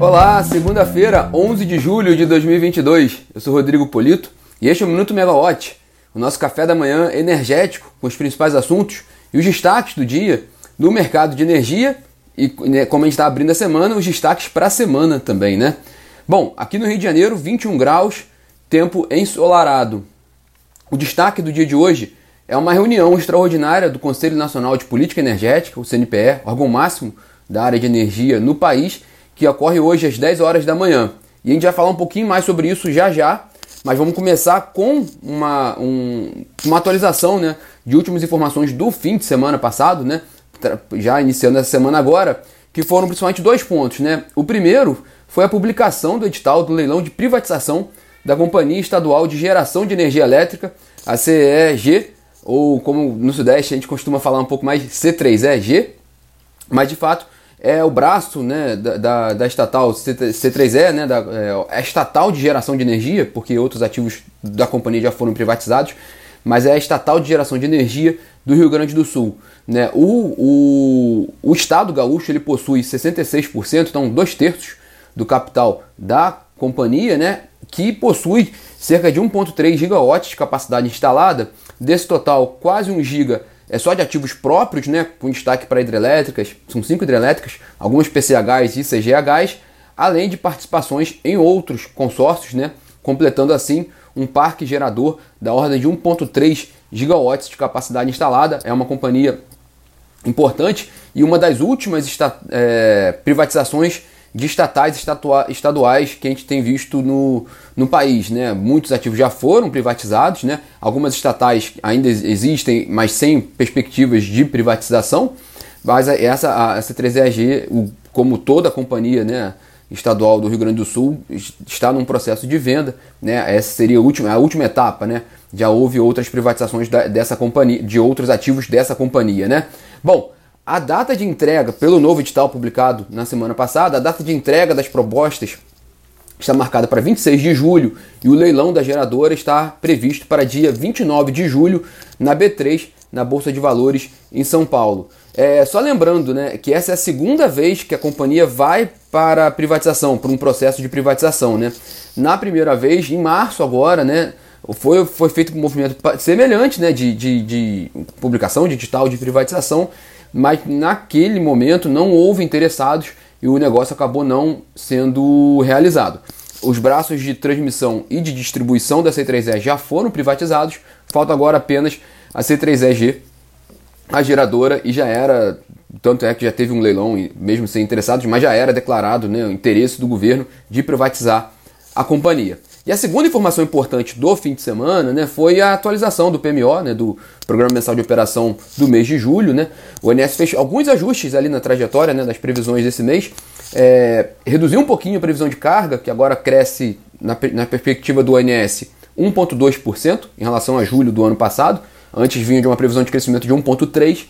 Olá, segunda-feira, 11 de julho de 2022. Eu sou Rodrigo Polito e este é o Minuto Megawatt, o nosso café da manhã energético com os principais assuntos e os destaques do dia no mercado de energia e, né, como a gente está abrindo a semana, os destaques para a semana também, né? Bom, aqui no Rio de Janeiro, 21 graus, tempo ensolarado. O destaque do dia de hoje é uma reunião extraordinária do Conselho Nacional de Política Energética, o CNPE, órgão máximo da área de energia no país, que ocorre hoje às 10 horas da manhã. E a gente vai falar um pouquinho mais sobre isso já já, mas vamos começar com uma, um, uma atualização né, de últimas informações do fim de semana passado, né, já iniciando essa semana agora, que foram principalmente dois pontos. Né? O primeiro foi a publicação do edital do leilão de privatização da Companhia Estadual de Geração de Energia Elétrica, a CEG, ou como no Sudeste a gente costuma falar um pouco mais C3EG, mas de fato é o braço né, da, da, estatal C3E, né, da, é, a estatal de geração de energia, porque outros ativos da companhia já foram privatizados, mas é a estatal de geração de energia do Rio Grande do Sul. Né? O, o, o Estado gaúcho ele possui 66%, então dois terços do capital da companhia, né, que possui cerca de 1,3 gigawatts de capacidade instalada. Desse total, quase 1 giga é só de ativos próprios, né, com destaque para hidrelétricas, são cinco hidrelétricas, algumas PCHs e CGHs, além de participações em outros consórcios, né, completando assim um parque gerador da ordem de 1.3 gigawatts de capacidade instalada. É uma companhia importante e uma das últimas é, privatizações de estatais estaduais que a gente tem visto no, no país. Né? Muitos ativos já foram privatizados, né? algumas estatais ainda existem, mas sem perspectivas de privatização. Mas essa, essa 3EAG, como toda a companhia né, estadual do Rio Grande do Sul, está num processo de venda. Né? Essa seria a última, a última etapa. Né? Já houve outras privatizações da, dessa companhia, de outros ativos dessa companhia. Né? Bom, a data de entrega, pelo novo edital publicado na semana passada, a data de entrega das propostas está marcada para 26 de julho e o leilão da geradora está previsto para dia 29 de julho na B3, na Bolsa de Valores em São Paulo. É, só lembrando né, que essa é a segunda vez que a companhia vai para a privatização, para um processo de privatização. Né? Na primeira vez, em março agora, né, foi, foi feito um movimento semelhante né, de, de, de publicação de edital de privatização mas naquele momento não houve interessados e o negócio acabou não sendo realizado. Os braços de transmissão e de distribuição da C3E já foram privatizados, falta agora apenas a C3EG, a geradora, e já era, tanto é que já teve um leilão, mesmo sem interessados, mas já era declarado né, o interesse do governo de privatizar a companhia. E a segunda informação importante do fim de semana né, foi a atualização do PMO, né, do Programa Mensal de Operação do mês de julho. Né? O INS fez alguns ajustes ali na trajetória né, das previsões desse mês. É, reduziu um pouquinho a previsão de carga, que agora cresce na, na perspectiva do ONS 1,2% em relação a julho do ano passado. Antes vinha de uma previsão de crescimento de 1,3%.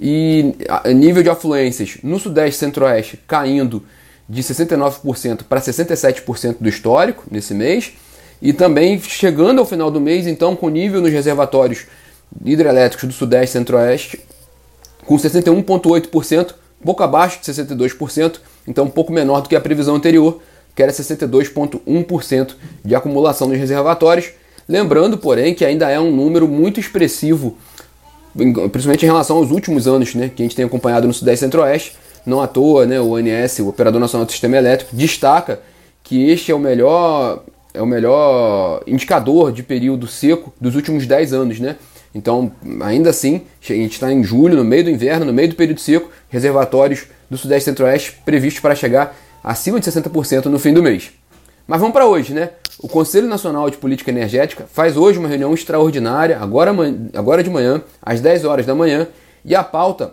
E nível de afluências no Sudeste e Centro-Oeste caindo de 69% para 67% do histórico nesse mês. E também chegando ao final do mês, então, com nível nos reservatórios hidrelétricos do Sudeste e Centro-Oeste com 61,8%, pouco abaixo de 62%, então um pouco menor do que a previsão anterior, que era 62,1% de acumulação nos reservatórios. Lembrando, porém, que ainda é um número muito expressivo, principalmente em relação aos últimos anos né, que a gente tem acompanhado no Sudeste e Centro-Oeste, não à toa, né, o ONS, o Operador Nacional do Sistema Elétrico, destaca que este é o melhor é o melhor indicador de período seco dos últimos 10 anos, né? Então, ainda assim, a gente está em julho, no meio do inverno, no meio do período seco, reservatórios do Sudeste e Centro-Oeste previstos para chegar acima de 60% no fim do mês. Mas vamos para hoje, né? O Conselho Nacional de Política Energética faz hoje uma reunião extraordinária, agora, agora de manhã, às 10 horas da manhã, e a pauta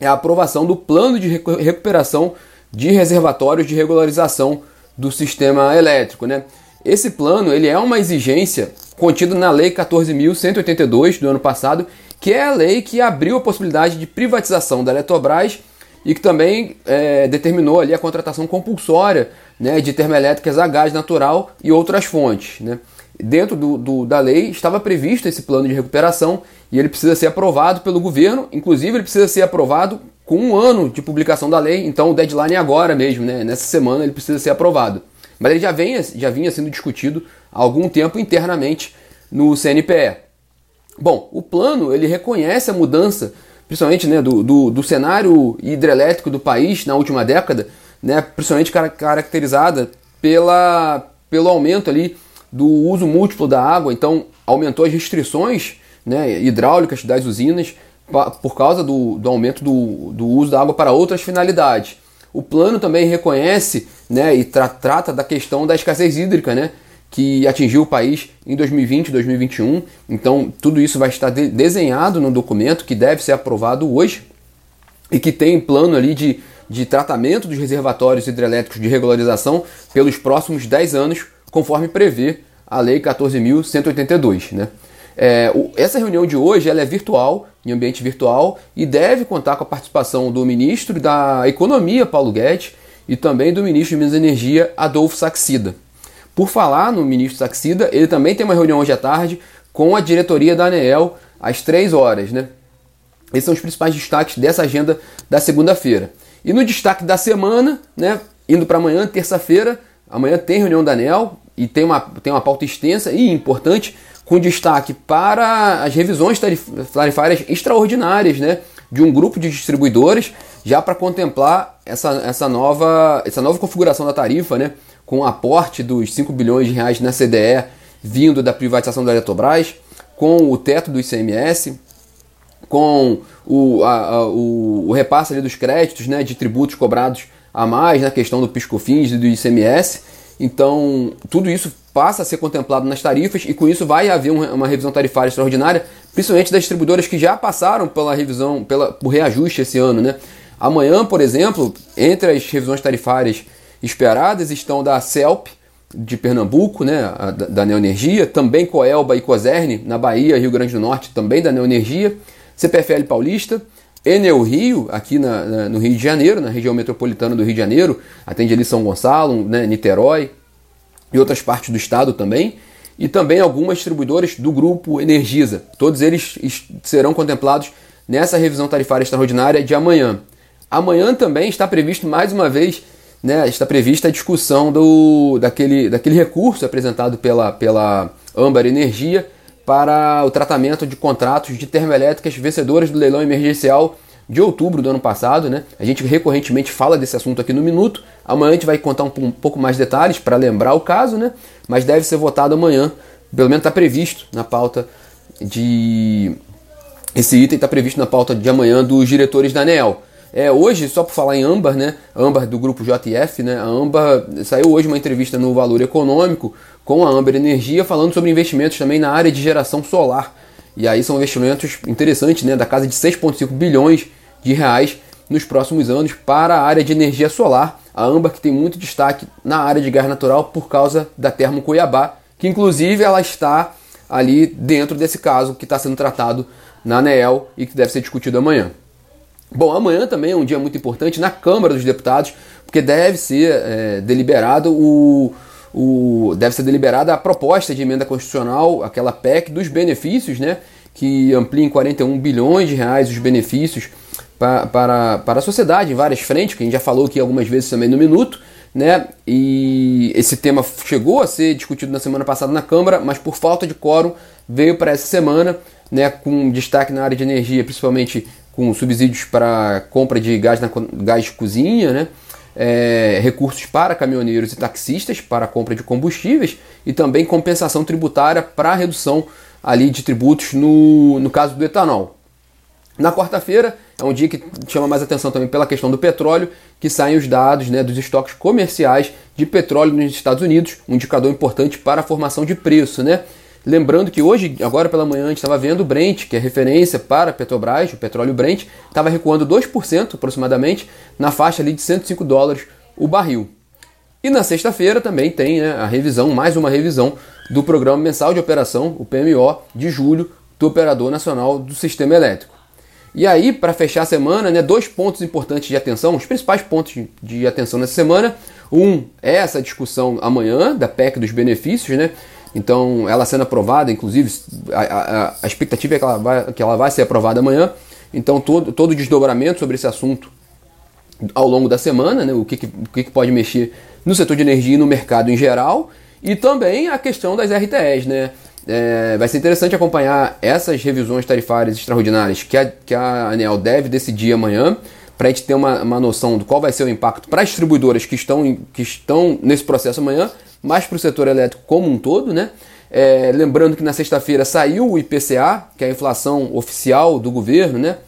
é a aprovação do plano de recuperação de reservatórios de regularização do sistema elétrico. Né? Esse plano ele é uma exigência contida na Lei 14.182 do ano passado, que é a lei que abriu a possibilidade de privatização da Eletrobras e que também é, determinou ali a contratação compulsória né, de termoelétricas a gás natural e outras fontes. Né? Dentro do, do, da lei estava previsto esse plano de recuperação e ele precisa ser aprovado pelo governo, inclusive ele precisa ser aprovado com um ano de publicação da lei, então o deadline é agora mesmo, né? Nessa semana ele precisa ser aprovado. Mas ele já, vem, já vinha sendo discutido há algum tempo internamente no CNPE. Bom, o plano ele reconhece a mudança, principalmente né, do, do, do cenário hidrelétrico do país na última década, né, principalmente caracterizada pela, pelo aumento ali do uso múltiplo da água, então aumentou as restrições né, hidráulicas das usinas por causa do, do aumento do, do uso da água para outras finalidades. O plano também reconhece né, e tra trata da questão da escassez hídrica, né, que atingiu o país em 2020 e 2021. Então, tudo isso vai estar de desenhado no documento que deve ser aprovado hoje e que tem plano ali de, de tratamento dos reservatórios hidrelétricos de regularização pelos próximos 10 anos, conforme prevê a Lei 14.182. Né? É, essa reunião de hoje ela é virtual, em ambiente virtual, e deve contar com a participação do ministro da Economia, Paulo Guedes, e também do ministro de Minas e Energia, Adolfo Saxida. Por falar no ministro Saxida, ele também tem uma reunião hoje à tarde com a diretoria da ANEEL às 3 horas. Né? Esses são os principais destaques dessa agenda da segunda-feira. E no destaque da semana, né, indo para amanhã, terça-feira, amanhã tem reunião da ANEEL e tem uma, tem uma pauta extensa e importante, com destaque para as revisões tarifárias extraordinárias né, de um grupo de distribuidores, já para contemplar essa, essa, nova, essa nova configuração da tarifa, né, com o aporte dos 5 bilhões de reais na CDE vindo da privatização da Eletrobras, com o teto do ICMS, com o, a, a, o, o, repasse dos créditos né, de tributos cobrados a mais na questão do PiscoFins e do ICMS. Então, tudo isso passa a ser contemplado nas tarifas e com isso vai haver uma revisão tarifária extraordinária, principalmente das distribuidoras que já passaram pela revisão, pela, por reajuste esse ano. Né? Amanhã, por exemplo, entre as revisões tarifárias esperadas estão da CELP, de Pernambuco, né, da, Neoenergia, também Coelba e Coserne, na Bahia, Rio Grande do Norte, também da Neoenergia, CPFL Paulista, Enel Rio, aqui na, na, no Rio de Janeiro, na região metropolitana do Rio de Janeiro, atende ali São Gonçalo, né, Niterói e outras partes do estado também, e também algumas distribuidoras do grupo Energisa. Todos eles serão contemplados nessa revisão tarifária extraordinária de amanhã. Amanhã também está previsto mais uma vez né, está prevista a discussão do, daquele, daquele recurso apresentado pela, pela Âmbar Energia para o tratamento de contratos de termoelétricas vencedoras do leilão emergencial de outubro do ano passado. Né? A gente recorrentemente fala desse assunto aqui no Minuto. Amanhã a gente vai contar um, pouco mais detalhes para lembrar o caso, né? mas deve ser votado amanhã. Pelo menos está previsto na pauta de. Esse item está previsto na pauta de amanhã dos diretores da ANEEL. É, hoje, só por falar em Âmbar, né? Âmbar do grupo JF, né? A Âmbar saiu hoje uma entrevista no Valor Econômico com a Âmbar Energia falando sobre investimentos também na área de geração solar. E aí são investimentos interessantes, né? Da casa de 6,5 bilhões de reais nos próximos anos para a área de energia solar. A Âmbar que tem muito destaque na área de gás natural por causa da Termo Cuiabá, que inclusive ela está ali dentro desse caso que está sendo tratado na ANEEL e que deve ser discutido amanhã. Bom, amanhã também é um dia muito importante na Câmara dos Deputados, porque deve ser é, deliberado o, o, deve ser deliberada a proposta de emenda constitucional, aquela PEC dos benefícios, né, que amplia em 41 bilhões de reais os benefícios para, para, para a sociedade em várias frentes, que a gente já falou aqui algumas vezes também no minuto, né? E esse tema chegou a ser discutido na semana passada na Câmara, mas por falta de quórum veio para essa semana, né, com destaque na área de energia, principalmente com subsídios para compra de gás, na, gás de cozinha, né? É, recursos para caminhoneiros e taxistas para compra de combustíveis e também compensação tributária para redução ali de tributos no, no caso do etanol. Na quarta-feira é um dia que chama mais atenção também pela questão do petróleo, que saem os dados né, dos estoques comerciais de petróleo nos Estados Unidos, um indicador importante para a formação de preço, né? Lembrando que hoje, agora pela manhã, a gente estava vendo o Brent, que é referência para Petrobras, o petróleo Brent, estava recuando 2% aproximadamente, na faixa ali de 105 dólares o barril. E na sexta-feira também tem né, a revisão, mais uma revisão do Programa Mensal de Operação, o PMO, de julho, do Operador Nacional do Sistema Elétrico. E aí, para fechar a semana, né, dois pontos importantes de atenção, os principais pontos de atenção nessa semana. Um é essa discussão amanhã da PEC dos benefícios, né? Então, ela sendo aprovada, inclusive, a, a, a expectativa é que ela, vai, que ela vai ser aprovada amanhã. Então todo, todo o desdobramento sobre esse assunto ao longo da semana, né? o, que, que, o que, que pode mexer no setor de energia e no mercado em geral, e também a questão das RTEs. Né? É, vai ser interessante acompanhar essas revisões tarifárias extraordinárias que a, que a ANEL deve decidir amanhã, para a gente ter uma, uma noção do qual vai ser o impacto para as distribuidoras que estão, que estão nesse processo amanhã, mas para o setor elétrico como um todo. Né? É, lembrando que na sexta-feira saiu o IPCA, que é a inflação oficial do governo, né?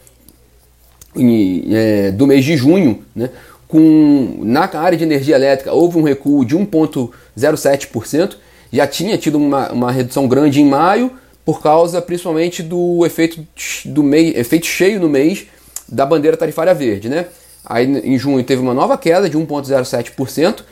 É, do mês de junho, né? Com, na área de energia elétrica houve um recuo de 1,07%, já tinha tido uma, uma redução grande em maio, por causa principalmente do efeito, do mês, efeito cheio no mês da bandeira tarifária verde. Né? Aí em junho teve uma nova queda de 1,07%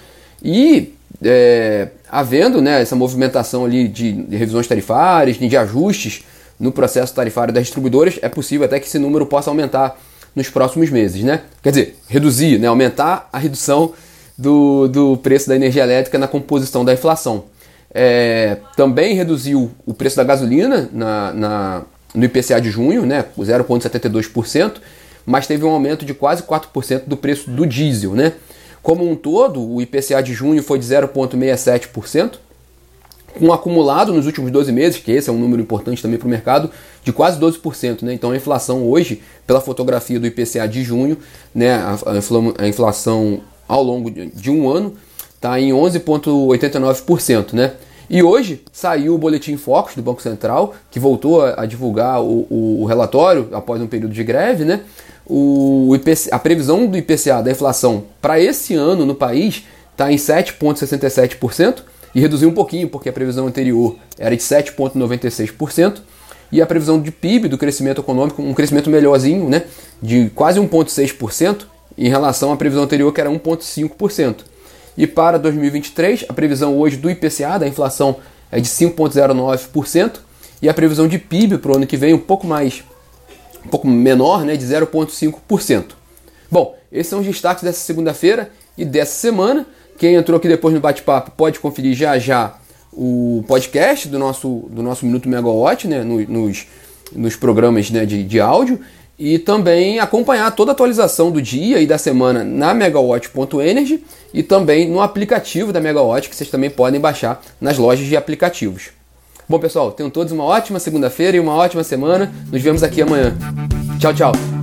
e é, havendo né, essa movimentação ali de, de revisões tarifárias, de ajustes no processo tarifário das distribuidoras, é possível até que esse número possa aumentar nos próximos meses, né? Quer dizer, reduzir, né? aumentar a redução do, do preço da energia elétrica na composição da inflação. É, também reduziu o preço da gasolina na, na, no IPCA de junho, né? 0,72%, mas teve um aumento de quase 4% do preço do diesel, né? Como um todo, o IPCA de junho foi de 0,67%, com um acumulado nos últimos 12 meses, que esse é um número importante também para o mercado, de quase 12%. Né? Então a inflação hoje, pela fotografia do IPCA de junho, né, a, inflação ao longo de um ano está em 11,89%. Né? E hoje saiu o boletim Focus do Banco Central, que voltou a, divulgar o, o, relatório após um período de greve, né? O IPC, a previsão do IPCA da inflação para esse ano no país está em 7,67% e reduziu um pouquinho, porque a previsão anterior era de 7,96%, e a previsão de PIB, do crescimento econômico, um crescimento melhorzinho, né, de quase 1,6%, em relação à previsão anterior, que era 1,5%. E para 2023, a previsão hoje do IPCA, da inflação, é de 5,09%, e a previsão de PIB para o ano que vem um pouco mais um pouco menor, né, de 0,5%. Bom, esses são os destaques dessa segunda-feira e dessa semana. Quem entrou aqui depois no bate-papo pode conferir já já o podcast do nosso, do nosso Minuto Megawatt, né, nos, nos programas né, de, de áudio, e também acompanhar toda a atualização do dia e da semana na megawatt.energy e também no aplicativo da Megawatt, que vocês também podem baixar nas lojas de aplicativos. Bom, pessoal, tenham todos uma ótima segunda-feira e uma ótima semana. Nos vemos aqui amanhã. Tchau, tchau.